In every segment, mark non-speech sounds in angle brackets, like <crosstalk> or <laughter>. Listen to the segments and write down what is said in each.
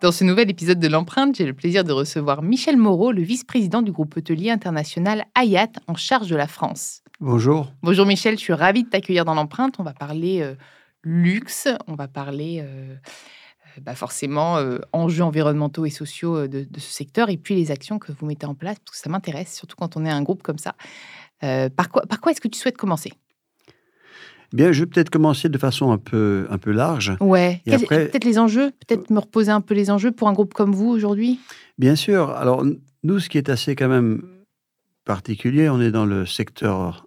Dans ce nouvel épisode de l'empreinte, j'ai le plaisir de recevoir Michel Moreau, le vice-président du groupe hôtelier international Hayat en charge de la France. Bonjour. Bonjour Michel, je suis ravie de t'accueillir dans l'empreinte. On va parler euh, luxe, on va parler euh, euh, bah forcément euh, enjeux environnementaux et sociaux de, de ce secteur et puis les actions que vous mettez en place, parce que ça m'intéresse, surtout quand on est un groupe comme ça. Par quoi, par quoi est-ce que tu souhaites commencer? Bien, je vais peut-être commencer de façon un peu, un peu large. Ouais, après- peut-être les enjeux, peut-être me reposer un peu les enjeux pour un groupe comme vous aujourd'hui? Bien sûr. Alors, nous, ce qui est assez quand même particulier, on est dans le secteur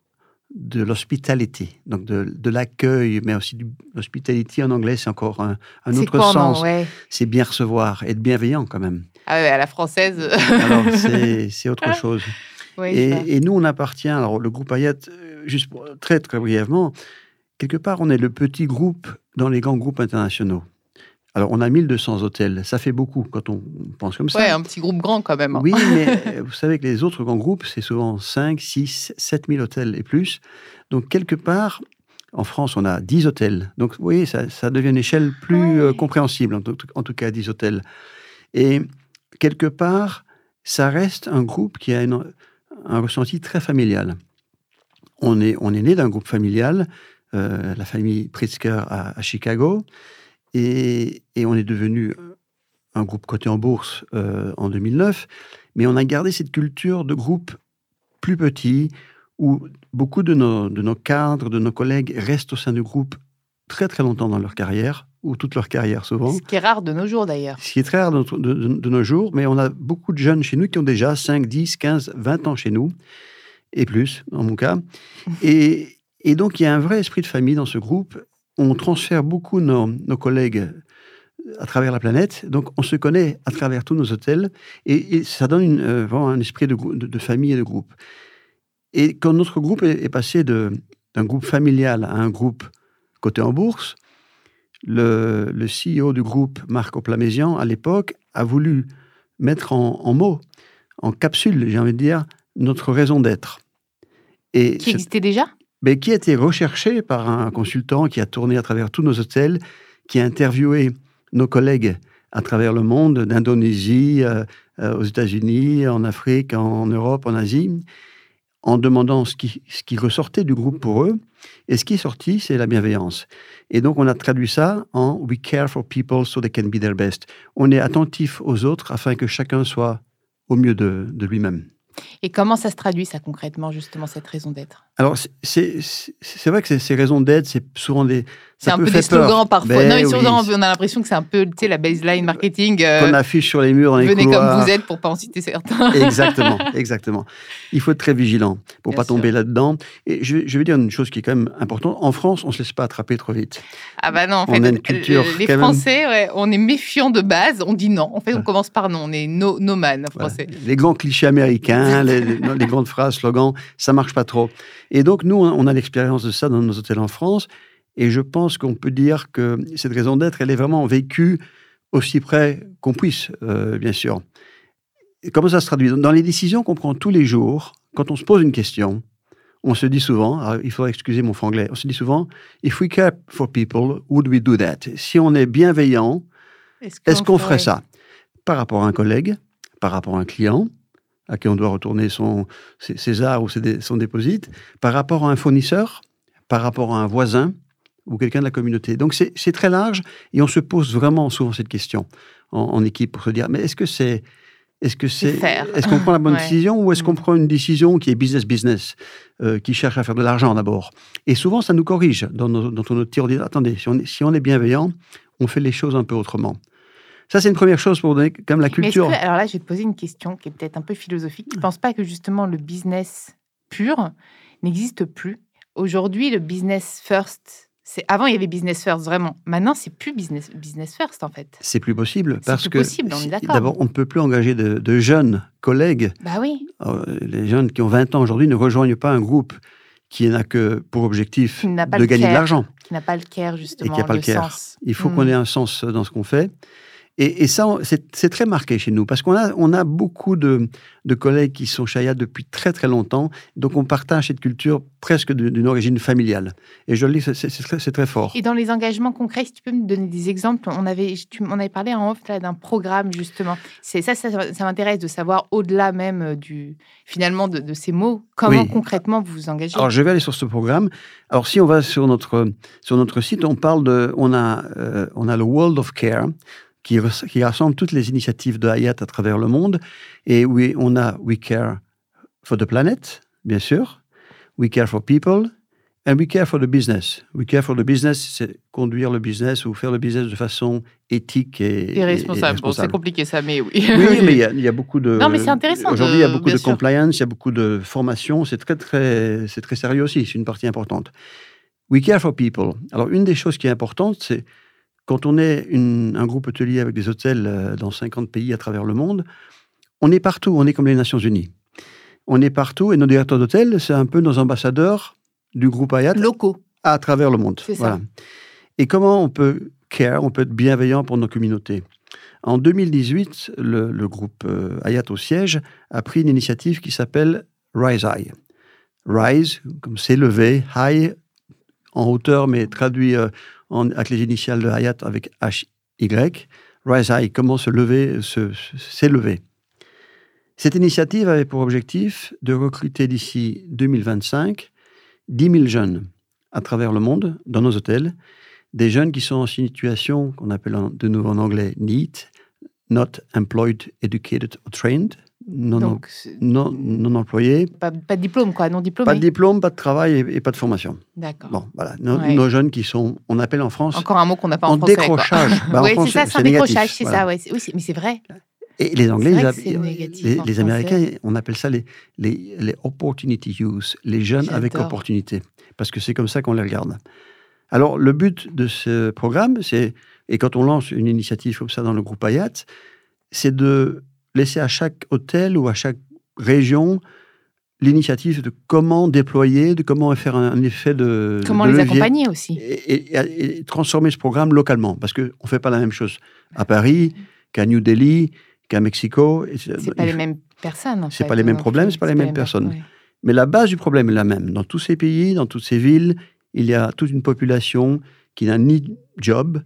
de l'hospitality, donc de, de l'accueil, mais aussi de l'hospitality en anglais, c'est encore un, autre quoi en sens. ouais. C'est bien recevoir, être bienveillant quand même. Ah ouais, à la française. Alors, <laughs> c'est c'est autre chose. Ouais, je vois. Et, et nous, on appartient, alors le groupe Hayat, euh, juste pour- très très brièvement, quelque part, on est le petit groupe dans les grands groupes internationaux. Alors, on a 1200 hôtels, ça fait beaucoup quand on pense comme ça. Ouais, un petit groupe grand quand même. hein. Oui, <laughs> mais euh, vous savez que les autres grands groupes, c'est souvent 5, 6, 7 000 hôtels et plus. Donc, quelque part, en France, on a 10 hôtels. Donc, vous voyez, ça, ça devient une échelle plus Ouais. euh, compréhensible, en tout, en tout cas 10 hôtels. Et quelque part, ça reste un groupe qui a une- un ressenti très familial. On est, on est né d'un groupe familial, euh, la famille Pritzker à, à Chicago, et, et on est devenu un groupe coté en bourse euh, en 2009, mais on a gardé cette culture de groupe plus petit, où beaucoup de nos, de nos cadres, de nos collègues restent au sein du groupe très très longtemps dans leur carrière, ou toute leur carrière souvent. Ce qui est rare de nos jours d'ailleurs. Ce qui est très rare de- de nos jours, mais on a beaucoup de jeunes chez nous qui ont déjà 5, 10, 15, 20 ans chez nous, et plus, dans mon cas. Et, et donc, il y a un vrai esprit de famille dans ce groupe. On transfère beaucoup nos, nos collègues à travers la planète, donc on se connaît à travers tous nos hôtels, et, et ça donne une, euh, vraiment un esprit de, grou- de- de famille et de groupe. Et quand notre groupe est, est passé d'un groupe familial à un groupe coté en bourse, le, le CEO du groupe, Marc Oplamézian, à l'époque, a voulu mettre en, en mots, en capsule, j'ai envie de dire, notre raison d'être. Et Qui existait déjà? Mais qui a été recherché par un consultant qui a tourné à travers tous nos hôtels, qui a interviewé nos collègues à travers le monde, d'Indonésie, euh, euh, aux États-Unis, en Afrique, en Europe, en Asie, en demandant ce qui, ressortait du groupe pour eux. Et ce qui est sorti, c'est la bienveillance. Et donc, on a traduit ça en We care for people so they can be their best. On est attentif aux autres afin que chacun soit au mieux de, de lui-même. Et comment ça se traduit ça concrètement justement cette raison d'être? Alors, c'est- vrai que ces- raisons d'aide, c'est souvent des. C'est un peu des slogans peur. parfois. Ben non, mais oui, souvent, on a l'impression que c'est un peu tu sais, la baseline marketing. euh, Qu'on affiche sur les murs dans les venez couloirs. comme vous êtes pour pas en citer certains. <laughs> Exactement, exactement. Il faut être très vigilant pour Bien pas sûr. tomber là-dedans. Et je, je vais dire une chose qui est quand même importante. En France, on se laisse pas attraper trop vite. Ah bah non, en On fait, a une culture les quand même- Français, ouais, on est méfiants de base. On dit non. En fait, on commence par non. On est no, no man Voilà. français. Les grands clichés américains, les, les- les grandes phrases, slogans, ça marche pas trop. Et donc, nous, on a l'expérience de ça dans nos hôtels en France. Et je pense qu'on peut dire que cette raison d'être, elle est vraiment vécue aussi près qu'on puisse, euh, bien sûr. Et comment ça se traduit? Dans les décisions qu'on prend tous les jours, quand on se pose une question, on se dit souvent, alors, il faudrait excuser mon franglais, on se dit souvent, if we care for people, would we do that? Si on est bienveillant, est-ce qu'on ferait? ça? Par rapport à un collègue, par rapport à un client, à qui on doit retourner son, ses, ses arts ou ses son déposit, par rapport à un fournisseur, par rapport à un voisin, ou quelqu'un de la communauté. Donc c'est très large et on se pose vraiment souvent cette question en, en équipe pour se dire mais est-ce que c'est est-ce que c'est est-ce qu'on prend la bonne Ouais. décision ou est-ce qu'on prend une décision qui est business business euh, qui cherche à faire de l'argent d'abord? Et souvent ça nous corrige dans nos, dans nos tirs on dit attendez si on est, si on est bienveillant on fait les choses un peu autrement ça c'est une première chose pour donner même la Mais culture que- alors là, je vais te poser une question qui est peut-être un peu philosophique. Tu ne penses pas que justement le business pur n'existe plus? Aujourd'hui, le business first, c'est avant il y avait business first vraiment. Maintenant, c'est plus business business first en fait. c'est plus possible parce plus que possible, on d'abord on ne peut plus engager de, de jeunes collègues Bah oui, Euh, les jeunes qui ont 20 ans aujourd'hui ne rejoignent pas un groupe qui n'a que pour objectif Qui n'a pas de le gagner de l'argent. qui n'a pas le care justement, a pas le care. sens. Il faut qu'on ait un sens dans ce qu'on fait. Et, et ça, c'est très marqué chez nous, parce qu'on a, on a beaucoup de, de collègues qui sont chayats depuis très très longtemps, donc on partage cette culture presque d'une origine familiale. Et je le dis, c'est- très, fort. Et dans les engagements concrets, si tu peux me donner des exemples, on avait, tu on avait parlé en off d'un programme justement. C'est ça, ça, ça m'intéresse de savoir au-delà même euh, du finalement de, de ces mots, comment Oui. concrètement vous vous engagez. Alors, je vais aller sur ce programme. Alors, si on va sur notre, sur notre site, on parle de, on a, euh, on a le World of Care qui, rassemble toutes les initiatives de Hayat à travers le monde. Et oui, on a We Care for the Planet, bien sûr. We Care for People. And We Care for the Business. We Care for the Business, c'est conduire le business ou faire le business de façon éthique et, Et responsable. Bon, c'est compliqué ça, mais oui. Oui, mais il y, a, <laughs> il y a beaucoup de. Non, mais c'est intéressant Aujourd'hui, il y a beaucoup de sûr. compliance, il y a beaucoup de formation. C'est très, très, c'est très sérieux aussi. C'est une partie importante. We care for people. Alors, une des choses qui est importante, c'est quand on est une- un groupe hôtelier avec des hôtels euh, dans 50 pays à travers le monde, on est partout. On est comme les Nations Unies. On est partout et nos directeurs d'hôtel, c'est un peu nos ambassadeurs du groupe Hayat Locaux. à travers le monde. C'est ça. Voilà. Et comment on peut care, on peut être bienveillant pour nos communautés? En 2018, le, le groupe euh, Hayat au siège a pris une initiative qui s'appelle Rise High. Rise, comme s'élever, high, en hauteur, mais traduit euh, en- avec les initiales de Hayat avec H-Y. Rise High, comment se lever, se- s'élever. Cette initiative avait pour objectif de recruter d'ici 2025 10 000 jeunes à travers le monde, dans nos hôtels, des jeunes qui sont en situation qu'on appelle de nouveau en anglais NEET, Not Employed, Educated or Trained, non, Donc, c'est- non, non employés, pas, pas de diplôme, quoi, non diplômé. pas de diplôme, pas de travail et, et pas de formation. D'accord. Bon, voilà, nos, Ouais. nos jeunes qui sont, on appelle en France, Encore un mot qu'on n'a pas en, en français. décrochage. <laughs> Bah, en oui, c'est français, ça, c'est un décrochage, c'est voilà. ça. Ouais. C'est- Oui, c'est- mais c'est vrai. Et les Anglais, C'est c'est négatif les, en les français. Américains, on appelle ça les, les, les opportunity use, les jeunes avec opportunité, parce que c'est comme ça qu'on les regarde. Alors, le but de ce programme, c'est, et quand on lance une initiative comme ça dans le groupe Hayat, c'est de laisser à chaque hôtel ou à chaque région l'initiative de comment déployer, de comment faire un, effet de Comment de les levier accompagner aussi et, et- et transformer ce programme localement, parce qu'on ne fait pas la même chose à Paris qu'à New Delhi, qu'à Mexico. Et C'est pas les mêmes personnes. en c'est pas les mêmes problèmes, c'est pas les mêmes personnes. Mais la base du problème est la même. Dans tous ces pays, dans toutes ces villes, il y a toute une population qui n'a ni job,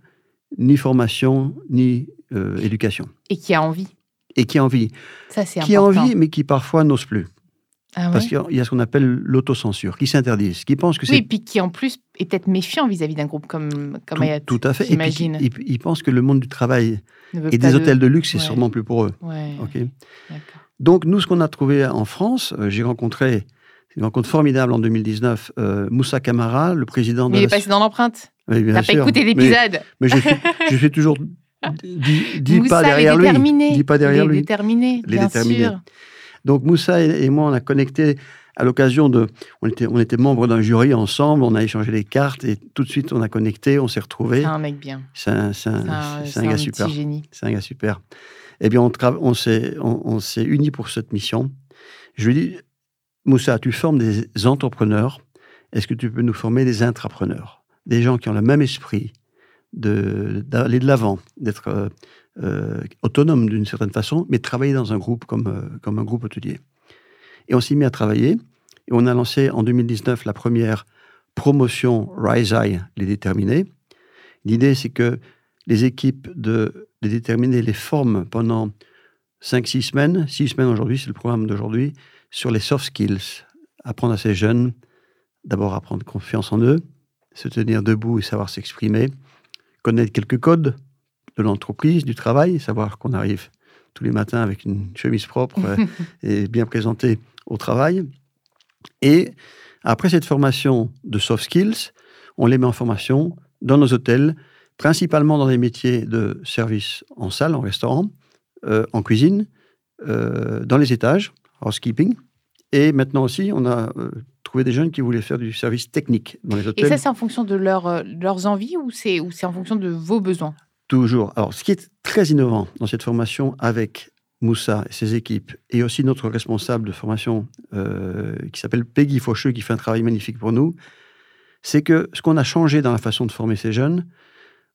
ni formation, ni euh, éducation. Et qui a envie. Et qui a envie. Ça, c'est Qui a envie, mais qui parfois n'ose plus. Ah Parce qu'il y a- ce qu'on appelle l'autocensure, qui s'interdisent, qui pensent que Oui, c'est et puis qui en plus est peut-être méfiant vis-à-vis d'un groupe comme, comme tout, Hayat. tout à fait. Et puis, j'imagine. ils, ils pensent que le monde du travail et des de- hôtels de luxe, c'est Ouais. sûrement plus pour eux. Ouais, Ok. d'accord. Donc, nous, ce qu'on a trouvé en France, euh, j'ai rencontré, c'est une rencontre formidable en 2019, euh, Moussa Camara, le président Mais de il est la... passé dans l'empreinte. Oui, bien T'as pas écouté Mais- l'épisode. Mais, je, suis, je suis toujours dit, dit Moussa, pas derrière lui. Dis pas derrière il est lui. déterminé, Il est bien sûr. Donc Moussa et, et moi, on a connecté à l'occasion de... On était, on était membres d'un jury ensemble, on a échangé les cartes et tout de suite, on a connecté, on s'est retrouvés. C'est un mec bien. C'est un, c'est un- C'est un, un gars super. génie. C'est un gars super. Eh bien, on, tra- on s'est on, on s'est unis pour cette mission. Je lui ai dit, Moussa, tu formes des entrepreneurs. Est-ce que tu peux nous former des intrapreneurs? Des gens qui ont le même esprit d'aller de l'avant, d'être euh, euh, autonome d'une certaine façon, mais travailler dans un groupe comme, euh, comme un groupe hôtelier. Et on s'est mis à travailler. Et on a lancé en 2019 la première promotion Rise High, les déterminés. L'idée, c'est que les équipes de, les déterminés les forment pendant 5-6 semaines, 6 semaines aujourd'hui, c'est le programme d'aujourd'hui, sur les soft skills. Apprendre à ces jeunes, d'abord à prendre confiance en eux, se tenir debout et savoir s'exprimer, connaître quelques codes de l'entreprise, du travail, savoir qu'on arrive tous les matins avec une chemise propre euh, <laughs> et bien présentée au travail. Et après cette formation de soft skills, on les met en formation dans nos hôtels, principalement dans des métiers de service en salle, en restaurant, euh, en cuisine, euh, dans les étages, housekeeping. Et maintenant aussi, on a euh, trouvé des jeunes qui voulaient faire du service technique dans les hôtels. Et ça, c'est en fonction de leur, leurs envies ou c'est en fonction de vos besoins? Toujours. Alors, ce qui est très innovant dans cette formation avec Moussa et ses équipes, et aussi notre responsable de formation qui s'appelle Peggy Faucheux, qui fait un travail magnifique pour nous, c'est que ce qu'on a changé dans la façon de former ces jeunes,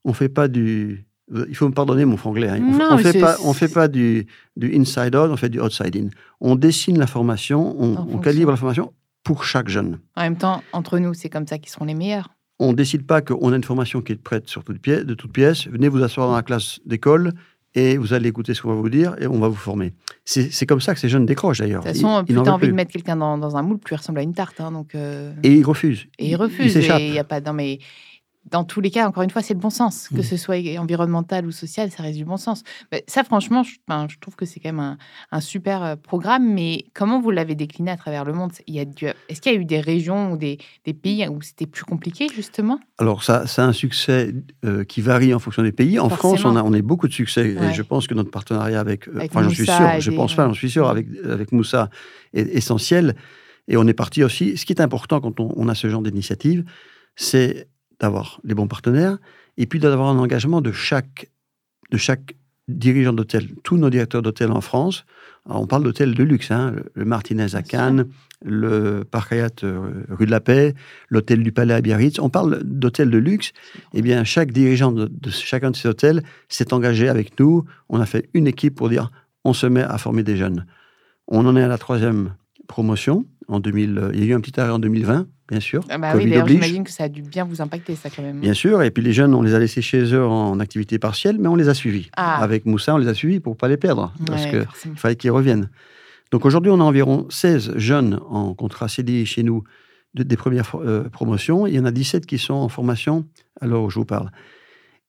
on fait pas du. Il faut me pardonner mon franglais. Hein. on, ne fait pas, on fait pas du, du inside out, on fait du outside in. On dessine la formation, on, calibre la formation pour chaque jeune. En même temps, entre nous, c'est comme ça qu'ils seront les meilleurs. On décide pas qu'on a une formation qui est prête sur toute pièce, de toutes pièces. Venez vous asseoir dans la classe d'école et vous allez écouter ce qu'on va vous dire et on va vous former. C'est comme ça que ces jeunes décrochent d'ailleurs. De toute façon, plus tu as envie de mettre quelqu'un dans, un moule, plus il ressemble à une tarte. Hein, donc, euh. Et ils refusent. Et ils refusent. Il n'y a pas. Non, mais dans tous les cas, encore une fois, c'est le bon sens. Que mmh. ce soit environnemental ou social, ça reste du bon sens. ça, franchement, je, je trouve que c'est quand même un, super euh, programme. Mais comment vous l'avez décliné à travers le monde? Est-ce qu'il y a eu des régions ou des, pays où c'était plus compliqué, justement? Alors, ça, ça a un succès euh, qui varie en fonction des pays. En France, on a, on a beaucoup de succès. Et je pense que notre partenariat avec... Euh, enfin, j'en suis sûr. Je pense pas, j'en suis sûr. Avec, avec Moussa est essentiel. Et on est parti aussi... Ce qui est important quand on a ce genre d'initiative, c'est d'avoir les bons partenaires et puis d'avoir un engagement de chaque, de chaque dirigeant d'hôtel. Tous nos directeurs d'hôtel en France, on parle d'hôtels de luxe, hein, le Martinez à Cannes, le Parc Hyatt euh, rue de la Paix, l'hôtel du Palais à Biarritz, on parle d'hôtels de luxe. Eh bien, chaque dirigeant de, chacun de ces hôtels s'est engagé avec nous. On a fait une équipe pour dire on se met à former des jeunes. On en est à la troisième promotion. En 2000, il y a eu un petit arrêt en 2020 bien sûr. Ah bah oui, j'imagine que ça a dû bien vous impacter, ça, quand même. Bien sûr, et puis les jeunes, on les a laissés chez eux en activité partielle, mais on les a suivis. Ah. Avec Moussa, on les a suivis pour ne pas les perdre, parce qu'il fallait qu'ils reviennent. Donc aujourd'hui, on a environ 16 jeunes en contrat CDI chez nous des premières euh, promotions. Il y en a 17 qui sont en formation à l'heure où je vous parle.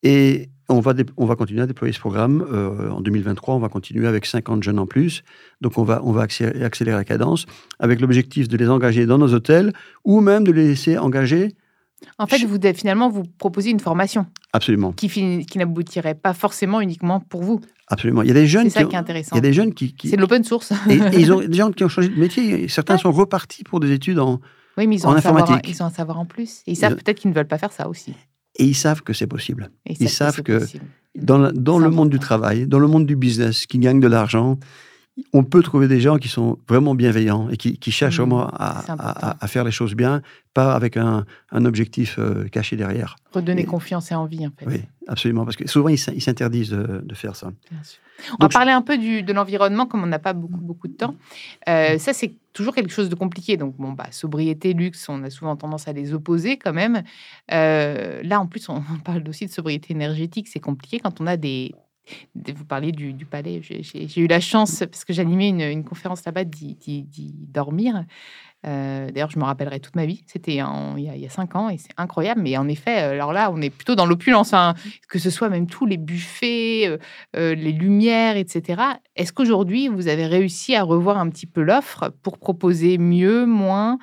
Et on va, on va continuer à déployer ce programme. Euh, en 2023, on va continuer avec 50 jeunes en plus. Donc, on va, on va accélérer, accélérer la cadence avec l'objectif de les engager dans nos hôtels ou même de les laisser engager. En fait, vous, finalement, vous proposez une formation. Absolument. Qui, qui n'aboutirait pas forcément uniquement pour vous. Absolument. Il y a des jeunes. C'est ça qui, est intéressant. Il y a des jeunes qui. C'est de l'open source. et, ils ont <laughs> des gens qui ont changé de métier. Certains sont repartis pour des études en. Oui, mais ils ont, un savoir, ils ont un savoir en plus. Et ils savent peut-être qu'ils ne veulent pas faire ça aussi. Et ils savent que c'est possible. ils, savent que, dans, dans le monde du travail, dans le monde du business, qui gagnent de l'argent, on peut trouver des gens qui sont vraiment bienveillants et qui, cherchent mmh. vraiment à, faire les choses bien, pas avec un, objectif euh, caché derrière. Redonner confiance et envie, en fait. Oui, absolument, parce que souvent, ils s'interdisent de, faire ça. On va parler un peu du, de l'environnement, comme on n'a pas beaucoup, beaucoup de temps. Euh, ça, c'est toujours quelque chose de compliqué. Donc, bon, bah, sobriété, luxe, on a souvent tendance à les opposer quand même. Euh, là, en plus, on parle aussi de sobriété énergétique. C'est compliqué quand on a des vous parliez du, palais. J'ai eu la chance, parce que j'animais une, une, conférence là-bas, d'y dormir. Euh, d'ailleurs, je me rappellerai toute ma vie. C'était il, y a cinq ans et c'est incroyable. Mais en effet, euh, alors là, on est plutôt dans l'opulence, hein. que ce soit même tous les buffets, euh, les lumières, etc. Est-ce qu'aujourd'hui, vous avez réussi à revoir un petit peu l'offre pour proposer mieux, moins,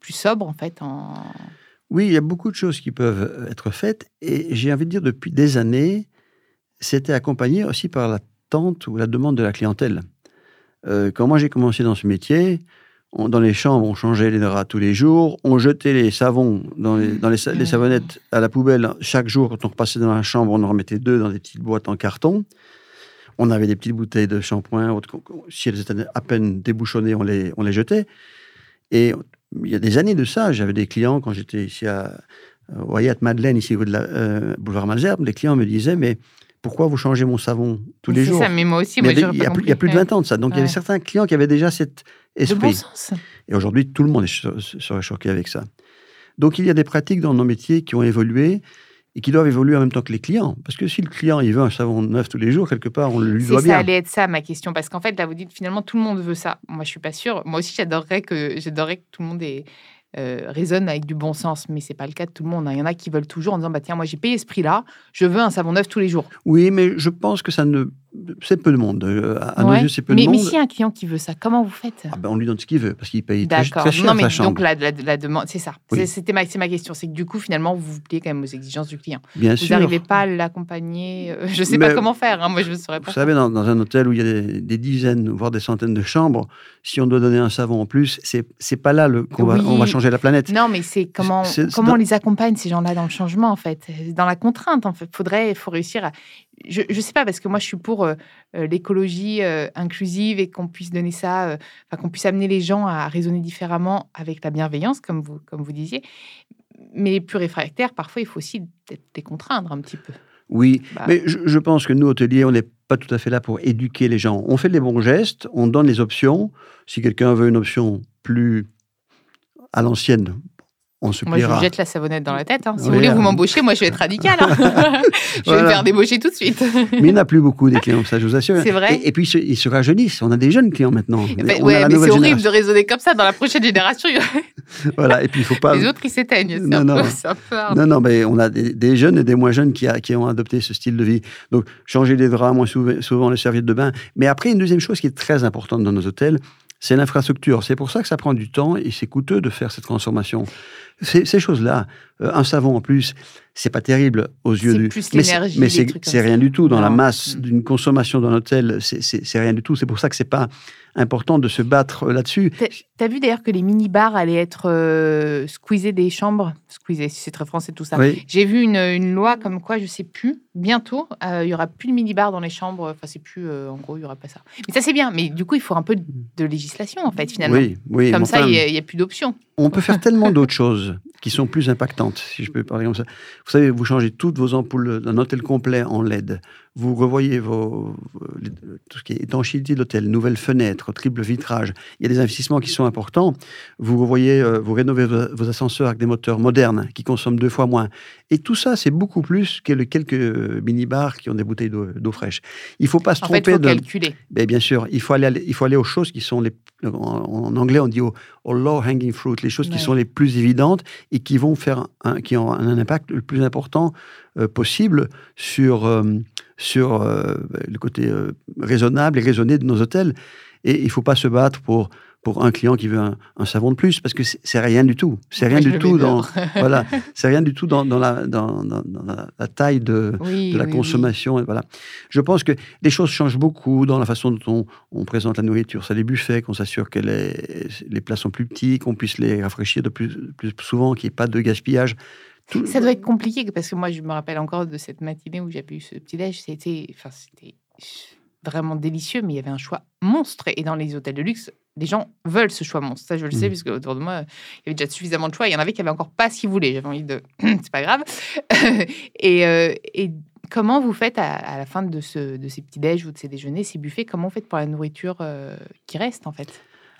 plus sobre en fait en... Oui, il y a beaucoup de choses qui peuvent être faites. Et j'ai envie de dire, depuis des années, c'était accompagné aussi par l'attente ou la demande de la clientèle. Euh, quand moi j'ai commencé dans ce métier, dans les chambres, on changeait les draps tous les jours, on jetait les savons dans les, dans les, savonnettes à la poubelle chaque jour. Quand on repassait dans la chambre, on en remettait deux dans des petites boîtes en carton. On avait des petites bouteilles de shampoing. Si elles étaient à peine débouchonnées, on les, on les jetait. Et il y a des années de ça, j'avais des clients quand j'étais ici à, à Madeleine, ici au de la, euh, boulevard Malzerbe, les clients me disaient, mais pourquoi vous changez mon savon tous les jours ça, mais moi aussi, il, y a, plus, de 20 ans de ça. Donc, il y avait certains clients qui avaient déjà cet esprit. Et aujourd'hui, tout le monde serait choqué avec ça. Donc, il y a des pratiques dans nos métiers qui ont évolué et qui doivent évoluer en même temps que les clients. Parce que si le client, il veut un savon neuf tous les jours, quelque part, on le lui doit bien. Ça allait être ça, ma question. Parce qu'en fait, là, vous dites, finalement, tout le monde veut ça. Moi, je suis pas sûre. Moi aussi, j'adorerais que, j'adorerais que tout le monde ait euh, raisonnent avec du bon sens, mais c'est pas le cas de tout le monde. hein. Il y en a qui veulent toujours en disant bah tiens moi j'ai payé ce prix-là, je veux un savon neuf tous les jours. Oui, mais je pense que ça ne. C'est peu de monde. Euh, À nos yeux, c'est peu mais, de mais monde. y a un client qui veut ça, comment vous faites? Ah ben, on lui donne ce qu'il veut, parce qu'il paye très, cher Non, mais sa chambre. donc la, la- la demande, c'est ça. Oui. C'était ma, ma question. C'est que du coup, finalement, vous vous pliez quand même aux exigences du client. Bien Vous sûr. n'arrivez pas à l'accompagner. euh, <laughs> je sais Mais- pas comment faire. hein, moi, je ne saurais Vous pas. savez, dans, dans un hôtel où il y a des, des dizaines, voire des centaines de chambres, si on doit donner un savon en plus, c'est c'est pas là qu'on va, on va changer la planète. Non, mais c'est comment, comment dans- on les accompagne, ces gens-là, dans le changement, en fait? Dans la contrainte, en fait. Faudrait, il faut réussir à. Je ne sais pas, parce que moi, je suis pour euh, euh, l'écologie euh, inclusive et qu'on puisse donner ça, qu'on puisse amener les gens à raisonner différemment avec la bienveillance, comme vous, comme vous disiez. Mais les plus réfractaires, parfois, il faut aussi les contraindre un petit peu. Oui, Bah. mais je, je pense que nous, hôteliers, on n'est pas tout à fait là pour éduquer les gens. On fait les bons gestes, on donne les options. Si quelqu'un veut une option plus à l'ancienne, on se Moi, je vous jette la savonnette dans la tête. hein. Si Oui, vous voulez, euh, vous m'embauchez, moi, je vais être radical. hein. <laughs> <laughs> je vais me faire débaucher tout de suite. Mais il n'y en a plus beaucoup des clients, ça je vous assure. C'est vrai Et, et puis ils se- rajeunissent. On a des jeunes clients maintenant. Ben, mais c'est horrible de raisonner comme ça. Dans la prochaine génération, <laughs> Voilà. Et puis il faut pas. les autres, ils s'éteignent. Non, non. peu-. Non, non, mais on a des, des jeunes et des moins jeunes qui, a- qui ont adopté ce style de vie. Donc, changer les draps, moins souvent les serviettes de bain. Mais après, une deuxième chose qui est très importante dans nos hôtels, c'est l'infrastructure. C'est pour ça que ça prend du temps et c'est coûteux de faire cette transformation. Ces, ces choses-là, euh, un savon en plus, c'est pas terrible aux yeux du. plus mais c'est- ça. rien du tout dans la masse Mm. d'une consommation d'un hôtel. C'est- rien du tout. C'est pour ça que c'est pas important de se battre euh, là-dessus. T'as- T'as vu d'ailleurs que les mini-bars allaient être euh, squeezés des chambres? Squeezés, si c'est très français tout ça. Oui. J'ai vu une, une loi comme quoi, je sais plus, bientôt, euh, il y aura plus de mini-bars dans les chambres. Enfin, c'est plus, euh, en gros, il y aura pas ça. Mais ça, c'est bien. Mais du coup, il faut un peu de, législation, en fait, finalement. Oui, oui. Comme ça, enfin, il n'y a, plus d'options. On peut faire tellement d'autres choses qui sont plus impactantes, si je peux parler comme ça. Vous savez, vous changez toutes vos ampoules d'un hôtel complet en LED. Vous revoyez vos, les- tout ce qui est étanchéité de l'hôtel, nouvelles fenêtres, triple vitrage. Il y a des investissements qui sont importants. Vous revoyez, euh, vous rénovez vos, vos ascenseurs avec des moteurs modernes qui consomment deux fois moins. Et tout ça, c'est beaucoup plus que les quelques mini-bars qui ont des bouteilles d'eau fraîche. Il ne faut pas se En fait, il tromper faut de... calculer. Ben, bien sûr, il faut, aller, il faut aller aux choses qui sont les. En, en anglais, on dit au, au low-hanging fruit, les choses Ouais. qui sont les plus évidentes et qui vont faire un, qui ont un impact le plus important euh, possible sur, euh, sur euh, le côté raisonnable et raisonné de nos hôtels. Et il ne faut pas se battre pour, pour un client qui veut un, un savon de plus, parce que c'est rien du tout. C'est rien du tout dans, <laughs> <laughs> voilà, c'est rien du tout dans, dans la, dans, dans- dans la, la taille de, Oui, de la oui, oui. consommation. et Voilà. Je pense que les choses changent beaucoup dans la façon dont on, on présente la nourriture. Ça, les buffets, qu'on s'assure que les, les plats sont plus petits, qu'on puisse les rafraîchir de plus, plus souvent, qu'il n'y ait pas de gaspillage. Tout- Ça doit être compliqué parce que moi, je me rappelle encore de cette matinée où j'avais eu ce petit-déj. C'était enfin, c'était vraiment délicieux, mais il y avait un choix monstre. Et dans les hôtels de luxe, les gens veulent ce choix monstre. Ça, je le sais, Mhm. puisque autour de moi, il y avait déjà suffisamment de choix. Il y en avait qui avaient encore pas ce qu'ils voulaient. J'avais envie de. <clears throat> C'est pas grave. <laughs> et, euh, et comment vous faites à, à la fin de, ce, de ces petits-déj ou de ces déjeuners, ces buffets Comment vous faites pour la nourriture euh, qui reste, en fait?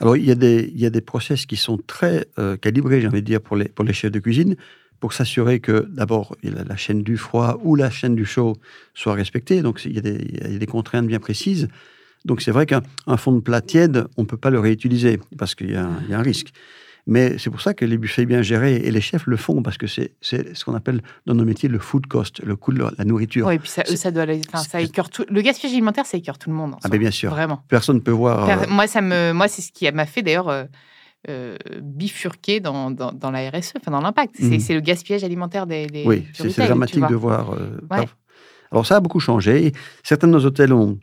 Alors, il y, a des, il y a des process qui sont très euh, calibrés, j'ai envie de dire, pour les, pour les chefs de cuisine, pour s'assurer que, d'abord, la chaîne du froid ou la chaîne du chaud soit respectée. Donc, il y a des, il y a des contraintes bien précises. Donc, c'est vrai qu'un un fond de plat tiède, on ne peut pas le réutiliser parce qu'il y, a un- il y a un risque. Mais c'est pour ça que les buffets bien gérés, et les chefs le font, parce que c'est ce qu'on appelle dans nos métiers le food cost, le coût de la nourriture. Oui, et puis ça, eux, ça doit aller- enfin, ça écœure tout. Le gaspillage alimentaire, ça écœure tout le monde. en Ah, bien sûr. Vraiment. Personne ne peut voir... Euh, Moi, ça me, moi, c'est ce qui m'a fait d'ailleurs euh, euh, bifurquer dans, dans, dans la RSE, enfin dans l'impact. C'est Mhm. c'est le gaspillage alimentaire des. des Oui, c'est dramatique de voir. euh, Ouais. Alors ça a beaucoup changé. Certains de nos hôtels ont,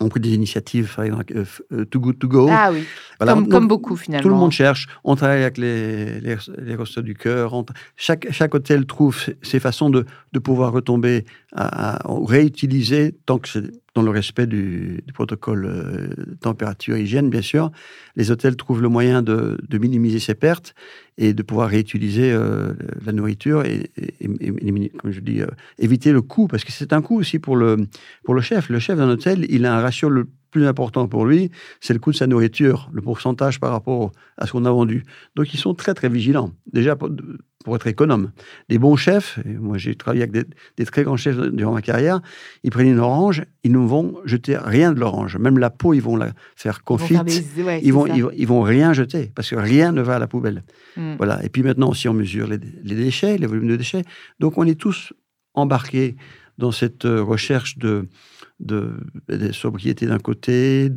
ont pris des initiatives, par exemple, euh, euh, Too Good To Go. Ah oui, Voilà, comme, donc, comme beaucoup finalement. Tout le monde cherche. On travaille avec les, les, les restos du cœur. Chaque, chaque hôtel trouve ses- ses façons de, de pouvoir retomber à, à- réutiliser, tant que c'est dans le respect du, protocole euh, température, hygiène, bien sûr. Les hôtels trouvent le moyen de, minimiser ces pertes et de pouvoir réutiliser euh, la nourriture et- comme je dis, euh, éviter le coût, parce que c'est un coût aussi pour le, pour le chef. Le chef d'un hôtel, il a un ratio le plus important pour lui, c'est le coût de sa nourriture, le pourcentage par rapport à ce qu'on a vendu. Donc ils sont très très vigilants. Déjà, pour- être économe. Des bons chefs, et moi j'ai travaillé avec des, des, très grands chefs durant ma carrière, ils prennent une orange, ils ne vont jeter rien de l'orange. Même la peau, ils vont la faire confite. Ils vont, ils, vont, ils, vont, rien jeter, parce que rien ne va à la poubelle. Mm. Voilà. Et puis maintenant aussi, on mesure les, les déchets, les volumes de déchets. Donc on est tous embarqués dans cette euh, recherche de, sobriété d'un côté,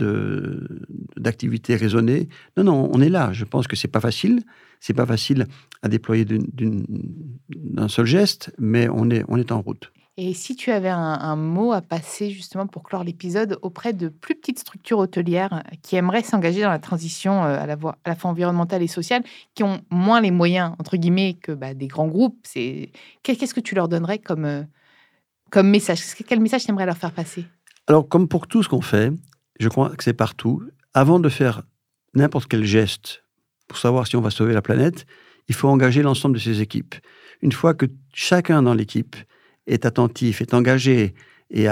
d'activité raisonnée. Non, non, on est là. Je pense que c'est pas facile. C'est pas facile à déployer d'un seul geste, mais on est, on est en route. Et si tu avais un, mot à passer justement pour clore l'épisode auprès de plus petites structures hôtelières qui aimeraient s'engager dans la transition euh, à la, à la, fois environnementale et sociale, qui ont moins les moyens, entre guillemets, que bah, des grands groupes, qu'est-ce que tu leur donnerais comme, euh, comme message Quel message tu aimerais leur faire passer? Alors, comme pour tout ce qu'on fait, je crois que c'est partout. Avant de faire n'importe quel geste pour savoir si on va sauver la planète, il faut engager l'ensemble de ses équipes. Une fois que chacun dans l'équipe est attentif, est engagé et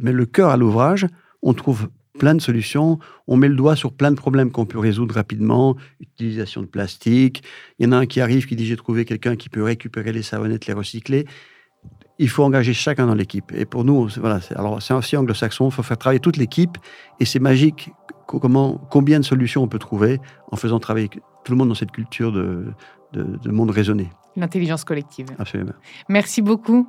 met le cœur à l'ouvrage, on trouve plein de solutions. On met le doigt sur plein de problèmes qu'on peut résoudre rapidement. Utilisation de plastique. Il y en a un qui arrive qui dit j'ai trouvé quelqu'un qui peut récupérer les savonnettes, les recycler il faut engager chacun dans l'équipe. Et pour nous, voilà, alors c'est aussi anglo-saxon, il faut faire travailler toute l'équipe. Et c'est magique comment, combien de solutions on peut trouver en faisant travailler tout le monde dans cette culture de, de monde raisonné. L'intelligence collective. Absolument. Merci beaucoup.